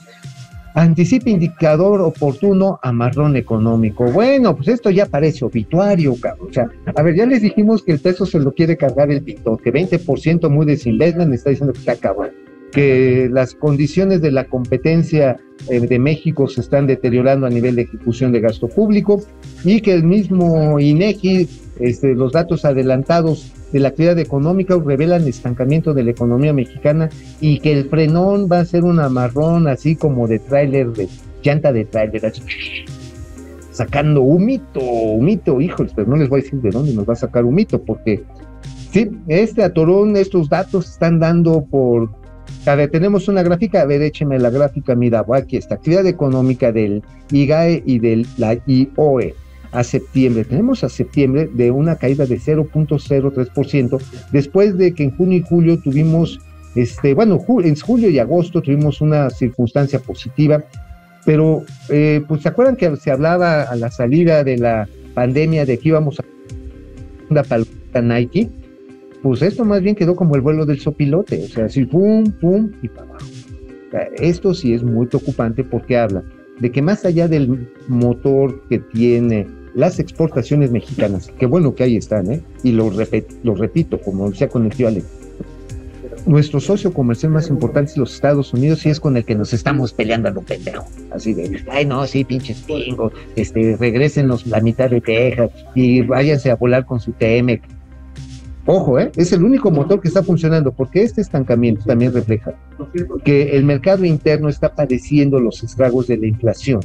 Anticipa indicador oportuno a marrón económico. Bueno, pues esto ya parece obituario, cabrón. O sea, a ver, ya les dijimos que el peso se lo quiere cargar el pito, que 20% muy desinvestment está diciendo que está cabrón, que las condiciones de la competencia eh, de México se están deteriorando a nivel de ejecución de gasto público y que el mismo INEGI, este, los datos adelantados de la actividad económica revelan estancamiento de la economía mexicana y que el frenón va a ser un amarrón así como de tráiler, de llanta de tráiler, así, sacando humito, humito, híjoles, pero no les voy a decir de dónde nos va a sacar humito, porque sí, este atorón, estos datos están dando por a ver, tenemos una gráfica, a ver, écheme la gráfica, mira, aquí está, actividad económica del IGAE y de la IOE a septiembre. Tenemos a septiembre de una caída de 0.03%, después de que en junio y julio tuvimos, este, bueno, ju- en julio y agosto tuvimos una circunstancia positiva, pero, eh, pues, ¿se acuerdan que se hablaba a la salida de la pandemia de que íbamos a una paleta Nike? Pues esto más bien quedó como el vuelo del sopilote, o sea, así pum, pum y para abajo. Esto sí es muy preocupante porque habla de que más allá del motor que tiene las exportaciones mexicanas, que bueno que ahí están, ¿eh? y lo, repet- lo repito, como decía con el tío Alex, nuestro socio comercial más importante es los Estados Unidos y es con el que nos estamos peleando a lo pendejo. Así de, ay no, sí, pinches pingos, este, regrésenos la mitad de Texas y váyanse a volar con su TM. Ojo, ¿eh? es el único motor que está funcionando, porque este estancamiento también refleja que el mercado interno está padeciendo los estragos de la inflación.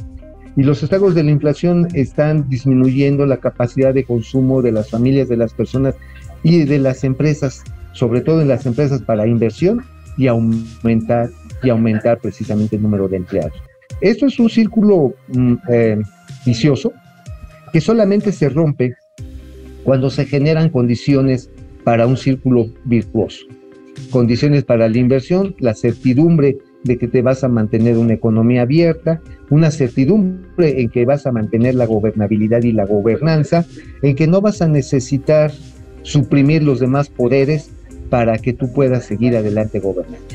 Y los estragos de la inflación están disminuyendo la capacidad de consumo de las familias, de las personas y de las empresas, sobre todo en las empresas para inversión y aumentar y aumentar precisamente el número de empleados. Esto es un círculo mm, eh, vicioso que solamente se rompe cuando se generan condiciones para un círculo virtuoso. Condiciones para la inversión, la certidumbre de que te vas a mantener una economía abierta, una certidumbre en que vas a mantener la gobernabilidad y la gobernanza, en que no vas a necesitar suprimir los demás poderes para que tú puedas seguir adelante gobernando.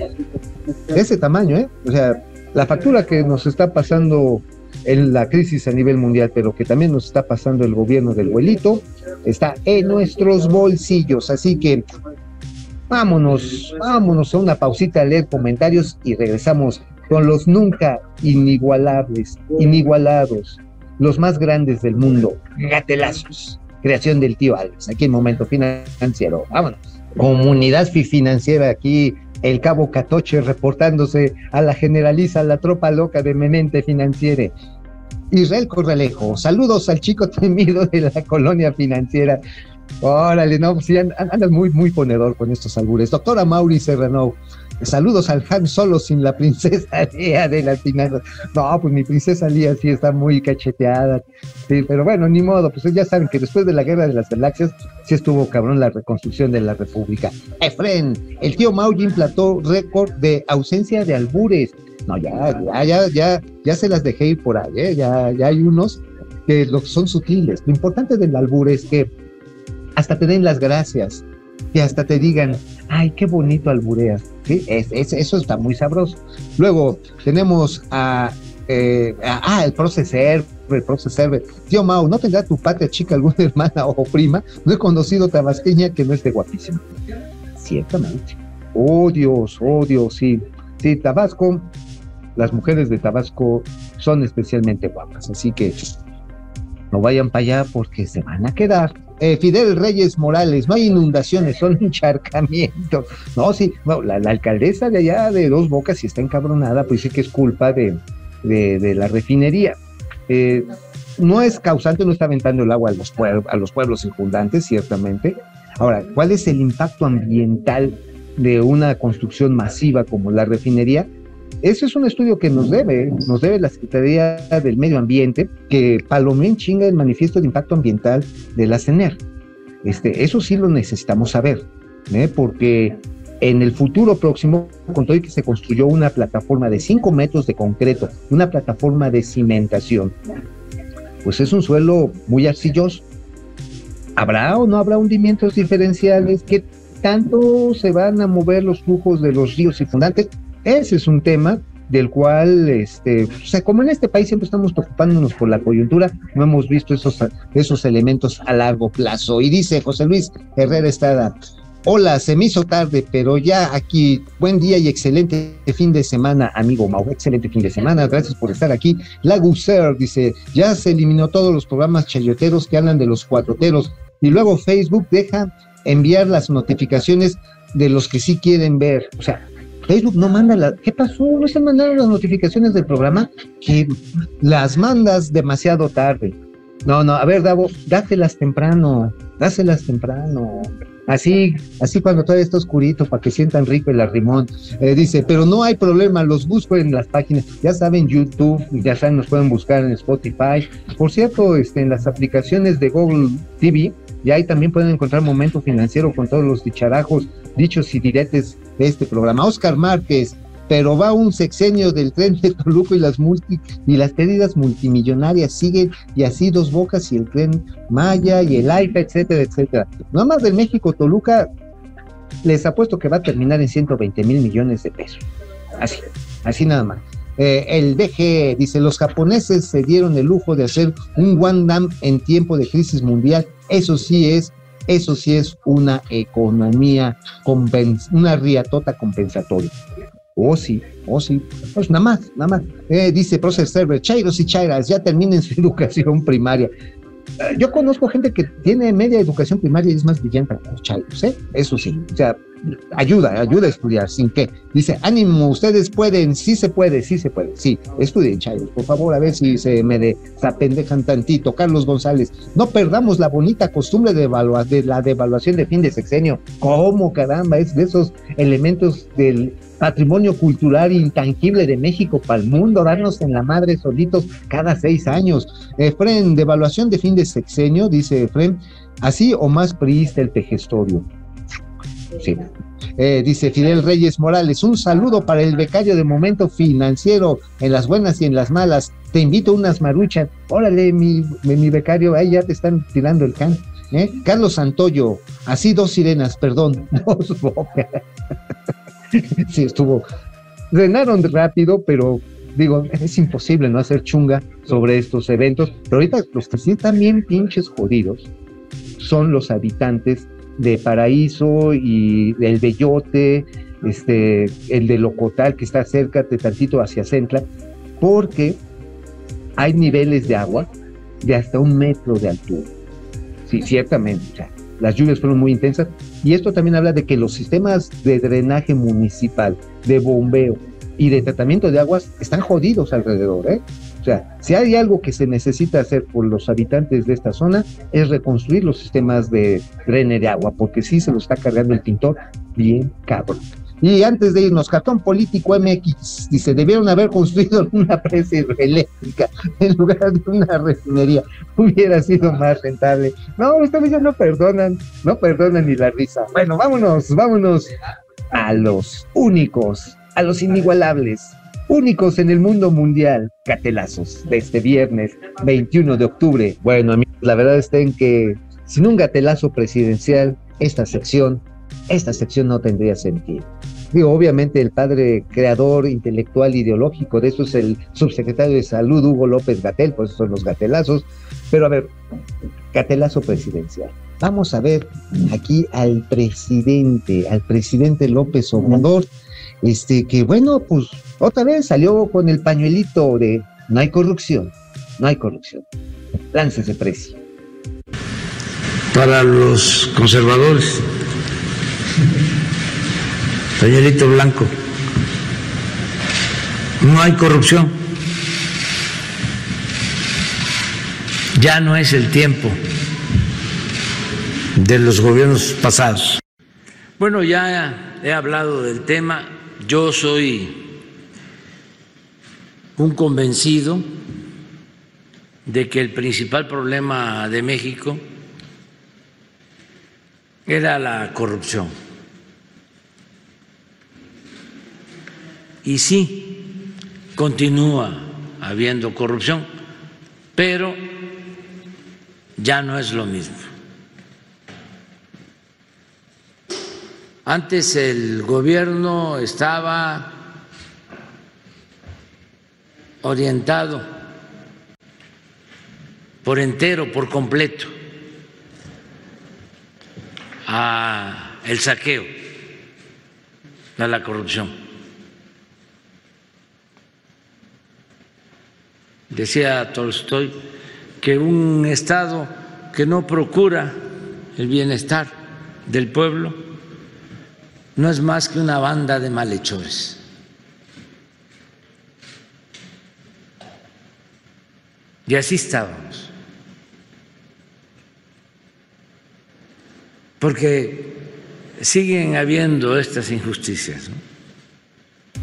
Ese tamaño, ¿eh? O sea, la factura que nos está pasando en la crisis a nivel mundial, pero que también nos está pasando el gobierno del abuelito, está en nuestros bolsillos. Así que vámonos, vámonos a una pausita a leer comentarios y regresamos con los nunca inigualables, inigualados, los más grandes del mundo, gatelazos, creación del tío Alex, aquí en Momento Financiero. Vámonos. Comunidad fi- financiera aquí, el cabo Catoche reportándose a la generaliza, la tropa loca de Memente Financiere. Israel Corralejo, saludos al chico (laughs) temido de la colonia financiera. Órale, no, sí, and- andas muy, muy ponedor con estos albures. Doctora Mauri Serrano, saludos al Han Solo sin la princesa (laughs) Lía de las finanzas. No, pues mi princesa Lía sí está muy cacheteada. Sí, pero bueno, ni modo, pues ya saben que después de la guerra de las galaxias, sí estuvo cabrón la reconstrucción de la República. Efren, el tío Mauri implantó récord de ausencia de albures. No, ya, ya, ya, ya, ya se las dejé ir por ahí, ¿eh? ya, ya hay unos que son sutiles. Lo importante del albur es que hasta te den las gracias que hasta te digan, ay, qué bonito albureas. ¿Sí? Es, es, eso está muy sabroso. Luego tenemos a, eh, a- ah, el proceser, el proceser. Tío Mau, ¿no tendrá tu patria chica alguna (laughs) hermana o prima? No he conocido tabasqueña que no esté guapísima. Ciertamente. Oh Dios, oh Dios, sí. Sí, Tabasco, las mujeres de Tabasco son especialmente guapas, así que no vayan para allá porque se van a quedar. Eh, Fidel Reyes Morales, no hay inundaciones, son (laughs) encharcamientos. No, sí, no, la, alcaldesa de allá de Dos Bocas, si está encabronada, pues sí que es culpa de, de, de la refinería. Eh, no es causante, no está aventando el agua a los, pueblos, a los pueblos circundantes, ciertamente. Ahora, ¿cuál es el impacto ambiental de una construcción masiva como la refinería? Ese es un estudio que nos debe, nos debe la Secretaría del Medio Ambiente, que palomé en chinga el manifiesto de impacto ambiental de la CENER. Este, eso sí lo necesitamos saber, ¿eh? porque en el futuro próximo, con todo y que se construyó una plataforma de 5 metros de concreto, una plataforma de cimentación, pues es un suelo muy arcilloso. ¿Habrá o no habrá hundimientos diferenciales? ¿Qué tanto se van a mover los flujos de los ríos circundantes? Ese es un tema del cual, este, o sea, como en este país siempre estamos preocupándonos por la coyuntura, no hemos visto esos, esos elementos a largo plazo. Y dice José Luis Herrera Estrada, hola, se me hizo tarde, pero ya aquí, buen día y excelente fin de semana, amigo Mau, excelente fin de semana, gracias por estar aquí. La Guser dice, ya se eliminó todos los programas chayoteros que hablan de los cuatroteros, y luego Facebook deja enviar las notificaciones de los que sí quieren ver, o sea, Facebook no manda la. ¿Qué pasó? ¿No están mandando las notificaciones del programa? Que las mandas demasiado tarde. No, no, a ver, Davo, dáselas temprano, dáselas temprano. Así, así cuando todavía está oscurito, para que sientan rico el arrimón. Eh, dice, pero no hay problema, los busco en las páginas. Ya saben, YouTube, ya saben, nos pueden buscar en Spotify. Por cierto, este, en las aplicaciones de Google TV, y ahí también pueden encontrar Momento Financiero con todos los dicharajos, dichos y diretes de este programa. Oscar Márquez, pero va un sexenio del tren de Toluco y las multi y las pérdidas multimillonarias siguen y así dos bocas y el tren Maya y el AIFA, etcétera, etcétera. Nada más de México, Toluca, les apuesto que va a terminar en 120 mil millones de pesos. Así, así nada más. Eh, el DG dice, los japoneses se dieron el lujo de hacer un One Dam en tiempo de crisis mundial. Eso sí es, eso sí es una economía, compens una riatota compensatoria. Oh, sí, oh, sí. Pues nada más, nada más. Eh, dice Process Server, Chairos y Chairas, ya terminen su (laughs) educación primaria. Eh, yo conozco gente que tiene media educación primaria y es más brillante que los Chairos, ¿eh? Eso sí. O sea, ayuda, ayuda a estudiar, sin que. Dice, ánimo, ustedes pueden, sí se puede, sí se puede, sí, estudien, Chairos, por favor, a ver si se me desapendejan tantito. Carlos González, no perdamos la bonita costumbre de, de la devaluación de fin de sexenio. ¿Cómo, caramba? Es de esos elementos del patrimonio cultural intangible de México para el mundo, darnos en la madre solitos cada seis años. Efren, devaluación de fin de sexenio, dice Efren, así o más priista el tejestorio. Sí. Eh, dice Fidel Reyes Morales, un saludo para el becario de momento financiero en las buenas y en las malas. Te invito a unas maruchas. Órale, mi, becario, ahí ya te están tirando el can. ¿eh? Carlos Santoyo, así dos sirenas, perdón, (laughs) dos bocas. (laughs) sí, estuvo. Drenaron rápido, pero digo, es imposible no hacer chunga sobre estos eventos. Pero ahorita los que sí están bien pinches jodidos son los habitantes de Paraíso y el Bellote, este, el de Locotal que está cerca de tantito hacia Centla, porque hay niveles de agua de hasta un metro de altura. Sí, ciertamente. Las lluvias fueron muy intensas y esto también habla de que los sistemas de drenaje municipal, de bombeo y de tratamiento de aguas están jodidos alrededor, ¿eh? O sea, si hay algo que se necesita hacer por los habitantes de esta zona es reconstruir los sistemas de drene de agua, porque sí se lo está cargando el pintor bien cabrón. Y antes de irnos, cartón político MX dice, debieron haber construido (laughs) una presa hidroeléctrica en lugar de una refinería. Hubiera sido más rentable. No, ustedes ya no perdonan, no perdonan ni la risa. Bueno, vámonos, vámonos a los únicos, a los inigualables, únicos en el mundo mundial, gatelazos de este viernes 21 de octubre. Bueno, amigos, la verdad está en que sin un gatelazo presidencial, esta sección esta sección no tendría sentido. Digo, obviamente el padre creador intelectual ideológico de eso es el subsecretario de Salud, Hugo López Gatel, pues son los gatelazos. Pero a ver, gatelazo presidencial. Vamos a ver aquí al presidente, al presidente López Obrador, este que bueno, pues otra vez salió con el pañuelito de no hay corrupción, no hay corrupción. Láncese precio. Para los conservadores, pañuelito blanco, no hay corrupción. Ya no es el tiempo de los gobiernos pasados. Bueno, ya he hablado del tema, yo soy un convencido de que el principal problema de México era la corrupción. Y sí, continúa habiendo corrupción, pero ya no es lo mismo. Antes el gobierno estaba orientado por entero, por completo, a el saqueo, a la corrupción. Decía Tolstoy que un Estado que no procura el bienestar del pueblo no es más que una banda de malhechores. Y así estábamos. Porque siguen habiendo estas injusticias.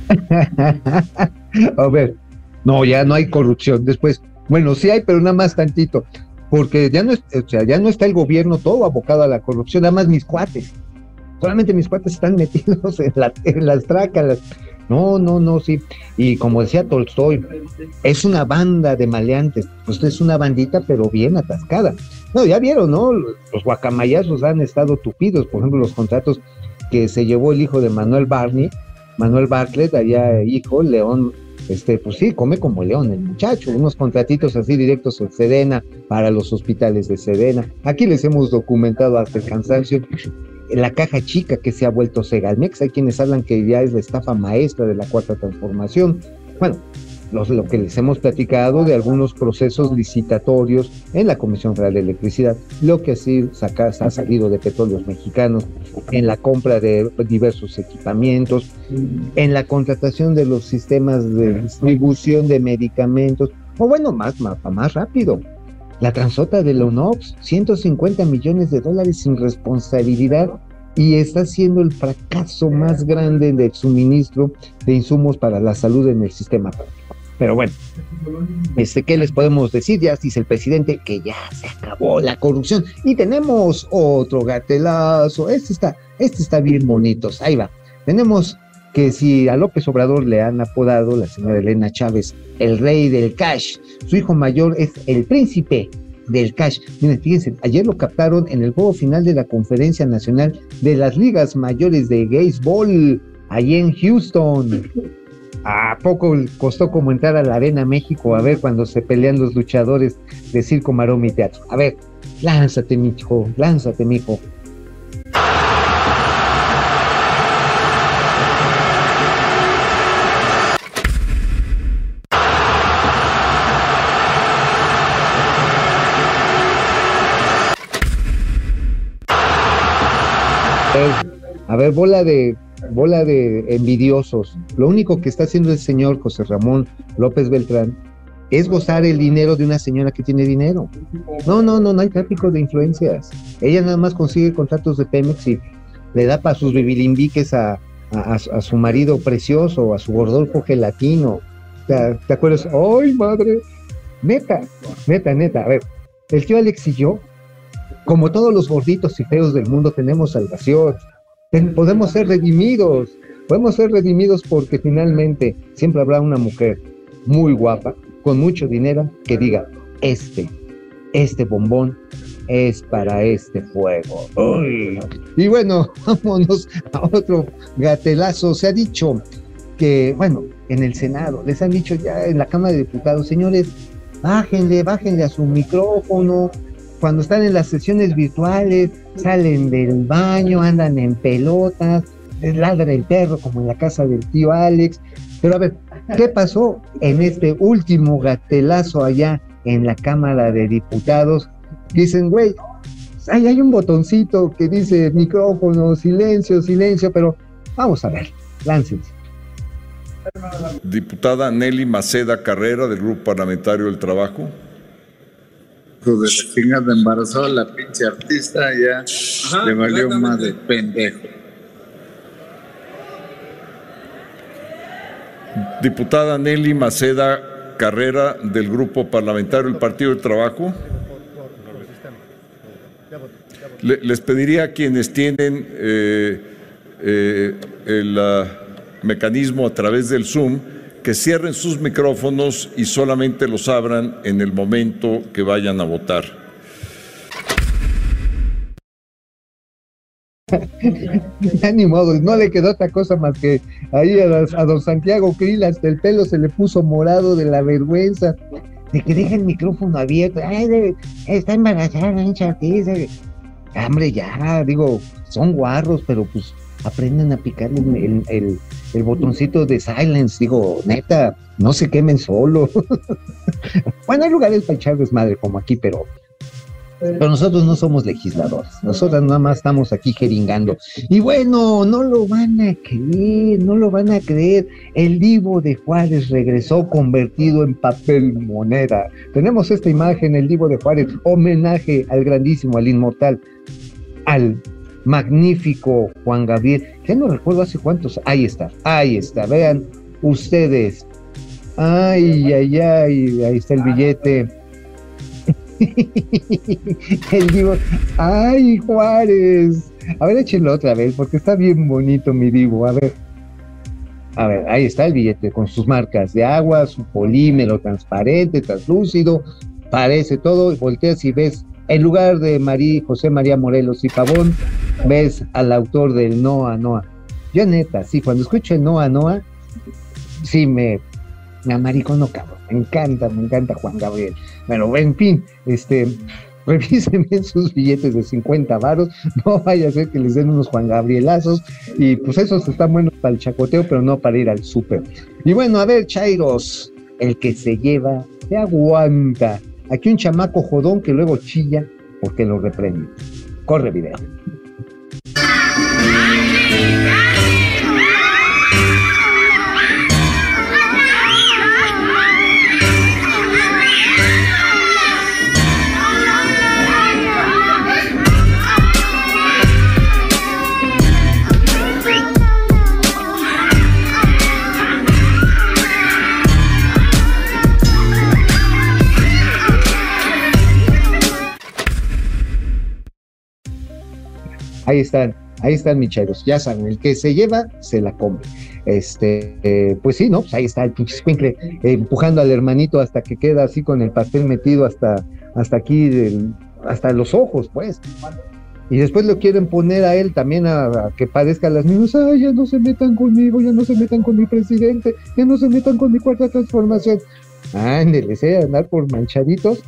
(laughs) A ver, no, ya no hay corrupción. Después, bueno, sí hay, pero nada más tantito. Porque ya no, o sea, ya no está el gobierno todo abocado a la corrupción, nada más mis cuates. Solamente mis cuates están (laughs) metidos en, en las trácalas. No, no, no, sí. Y como decía Tolstoy, es una banda de maleantes. Pues es una bandita, pero bien atascada. No, ya vieron, ¿no? Los guacamayazos han estado tupidos. Por ejemplo, los contratos que se llevó el hijo de Manuel Barney, Manuel Bartlett, allá hijo, León, este, pues sí, come como león el muchacho, unos contratitos así directos en Sedena para los hospitales de Sedena. Aquí les hemos documentado hasta el cansancio la caja chica que se ha vuelto Segalmex. Hay quienes hablan que ya es la estafa maestra de la cuarta transformación. Bueno, lo que les hemos platicado de algunos procesos licitatorios en la Comisión Federal de Electricidad, lo que así saca, ha salido de petróleos mexicanos, en la compra de diversos equipamientos, en la contratación de los sistemas de distribución de medicamentos, o bueno, más, más, más rápido, la transota de la UNOPS, 150 millones de dólares sin responsabilidad y está siendo el fracaso más grande del suministro de insumos para la salud en el sistema Pero bueno, este, ¿qué les podemos decir? Ya dice el presidente que ya se acabó la corrupción y tenemos otro gatelazo. Este está, este está bien bonito. Ahí va. Tenemos que si a López Obrador le han apodado, la señora Elena Chávez, el rey del cash, su hijo mayor es el príncipe del cash. Miren, fíjense, ayer lo captaron en el juego final de la Conferencia Nacional de las Ligas Mayores de Baseball, allí en Houston. ¿A poco costó como entrar a la Arena México a ver cuando se pelean los luchadores de Circo, Maroma y Teatro? A ver, lánzate, mijo, lánzate, mijo. A ver, bola de bola de envidiosos. Lo único que está haciendo el señor José Ramón López Beltrán es gozar el dinero de una señora que tiene dinero. No, no, no, no hay tráfico de influencias. Ella nada más consigue contratos de Pemex y le da para sus bibilimbiques a, su marido precioso, a su gordolfo gelatino. ¿Te, ¿Te acuerdas? ¡Ay, madre! Neta, neta, neta. A ver, el tío Alex y yo como todos los gorditos y feos del mundo, tenemos salvación. Podemos ser redimidos. Podemos ser redimidos porque finalmente siempre habrá una mujer muy guapa, con mucho dinero, que diga, este, este bombón es para este juego. Uy. Y bueno, (laughs) vámonos a otro gatelazo. Se ha dicho que, bueno, en el Senado, les han dicho ya en la Cámara de Diputados, señores, bájenle, bájenle a su micrófono. Cuando están en las sesiones virtuales, salen del baño, andan en pelotas, ladra el perro como en la casa del tío Alex. Pero a ver, ¿qué pasó en este último gatelazo allá en la Cámara de Diputados? Dicen, güey, ahí hay un botoncito que dice micrófono, silencio, silencio, pero vamos a ver, láncense. Diputada Nelly Maceda Carrera del Grupo Parlamentario del Trabajo. Hijo de la chingada embarazó a la pinche artista, ya le valió más de pendejo. Diputada Nelly Maceda Carrera del Grupo Parlamentario del Partido del Trabajo. Le- les pediría a quienes tienen eh, eh, el ah, mecanismo a través del Zoom que cierren sus micrófonos y solamente los abran en el momento que vayan a votar. Ni modo, no le quedó otra cosa más que ahí a, a don Santiago Krill el pelo se le puso morado de la vergüenza, de que deja el micrófono abierto. Ay, de- está embarazada, artista. Hombre, ya, digo, son guarros, pero pues aprenden a el- el- el botoncito de silence. Digo, neta, no se quemen solo. (laughs) bueno, hay lugares para echar desmadre como aquí, pero pero nosotros no somos legisladores, nosotros nada más estamos aquí jeringando. Y bueno, no lo van a creer, no lo van a creer. El Divo de Juárez regresó convertido en papel moneda. Tenemos esta imagen, el Divo de Juárez, homenaje al grandísimo, al inmortal, al magnífico Juan Gabriel. Ya no recuerdo hace cuántos. Ahí está, ahí está. Vean ustedes. Ay, ay, ay, ahí está el billete. (laughs) el Divo. ¡Ay, Juárez! A ver, échenlo otra vez, porque está bien bonito mi Divo. A ver. A ver, ahí está el billete con sus marcas de agua, su polímero transparente, translúcido. Parece todo. Volteas y ves, en lugar de María, José María Morelos y Pavón, ves al autor del Noa Noa. Yo, neta, sí, cuando escucho el Noa Noa, sí me, me amaricono, cabrón. Me encanta, me encanta Juan Gabriel. Bueno, en fin, este, (laughs) revisen sus billetes de 50 varos, no vaya a ser que les den unos Juan Gabrielazos, y pues esos están buenos para el chacoteo, pero no para ir al súper. Y bueno, a ver, Chairos, el que se lleva, se aguanta. Aquí un chamaco jodón que luego chilla porque lo reprende. Corre video. Ahí están, ahí están micheros, ya saben, el que se lleva, se la come. Este, eh, pues sí, ¿no? Pues ahí está el pinche escuincle, eh, empujando al hermanito hasta que queda así con el pastel metido hasta, hasta aquí, del- hasta los ojos, pues. Y después lo quieren poner a él también a, que padezca las mismas, ay, ya no se metan conmigo, ya no se metan con mi presidente, ya no se metan con mi cuarta transformación. Ándele, ¿eh? andar por manchaditos,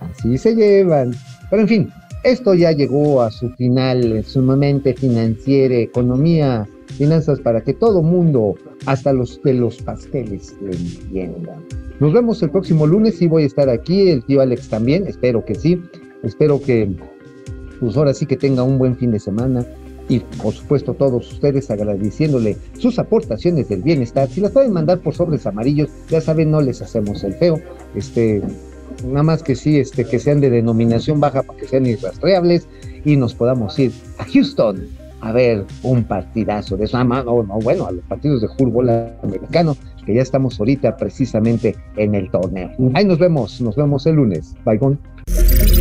así se llevan. Pero en fin, esto ya llegó a su final, sumamente financiera, economía, finanzas para que todo mundo, hasta los de los pasteles, le entiendan. Nos vemos el próximo lunes y voy a estar aquí, el tío Alex también, espero que sí, espero que pues ahora sí que tenga un buen fin de semana y por supuesto todos ustedes agradeciéndole sus aportaciones del bienestar. Si las pueden mandar por sobres amarillos, ya saben, no les hacemos el feo. Este, nada más que sí, este, que sean de denominación baja para que sean irrastreables y nos podamos ir a Houston a ver un partidazo de eso. Ah, no, no, bueno, a los partidos de fútbol americano, que ya estamos ahorita precisamente en el torneo. Ahí nos vemos, nos vemos el lunes. Bye, bye.